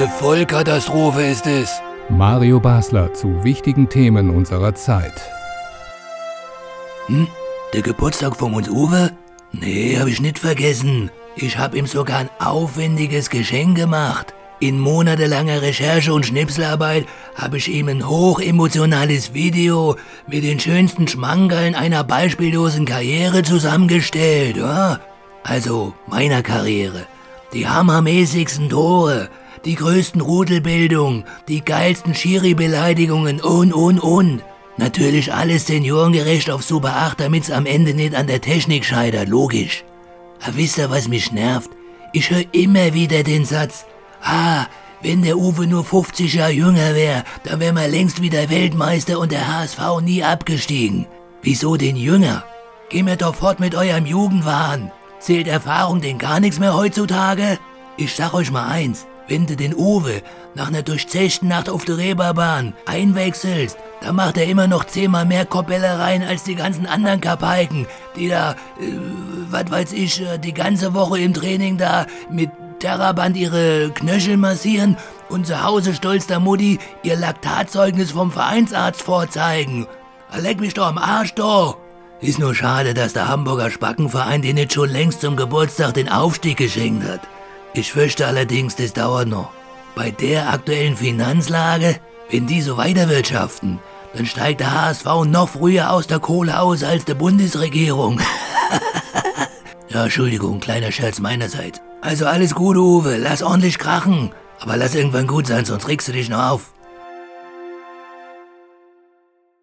Eine Vollkatastrophe ist es. Mario Basler zu wichtigen Themen unserer Zeit. Hm? Der Geburtstag von uns Uwe? Nee, hab ich nicht vergessen. Ich hab ihm sogar ein aufwendiges Geschenk gemacht. In monatelanger Recherche und Schnipselarbeit habe ich ihm ein hochemotionales Video mit den schönsten Schmankerln einer beispiellosen Karriere zusammengestellt. Ja? Also meiner Karriere. Die hammermäßigsten Tore, die größten Rudelbildungen, die geilsten Schiri-Beleidigungen und, und, und. Natürlich alles seniorengerecht auf Super 8, damit's am Ende nicht an der Technik scheitert, logisch. Aber wisst ihr, was mich nervt? Ich höre immer wieder den Satz, Ah, wenn der Uwe nur 50 Jahre jünger wäre, dann wäre man längst wieder Weltmeister und der HSV nie abgestiegen. Wieso denn jünger? Geh mir doch fort mit eurem Jugendwahn. Zählt Erfahrung denn gar nichts mehr heutzutage? Ich sag euch mal eins, wenn du den Uwe nach einer durchzechten Nacht auf der Reeperbahn einwechselst, dann macht er immer noch zehnmal mehr Koppellereien als die ganzen anderen Kapaiken, die da, äh, was weiß ich, äh, die ganze Woche im Training da mit Terraband ihre Knöchel massieren und zu Hause stolz der Mutti ihr Laktatzeugnis vom Vereinsarzt vorzeigen. Leck mich doch am Arsch, doch! Ist nur schade, dass der Hamburger Spackenverein dir nicht schon längst zum Geburtstag den Aufstieg geschenkt hat. Ich fürchte allerdings, das dauert noch. Bei der aktuellen Finanzlage, wenn die so weiterwirtschaften, dann steigt der HSV noch früher aus der Kohle aus als die Bundesregierung. ja, Entschuldigung, kleiner Scherz meinerseits. Also alles gut, Uwe, lass ordentlich krachen. Aber lass irgendwann gut sein, sonst regst du dich noch auf.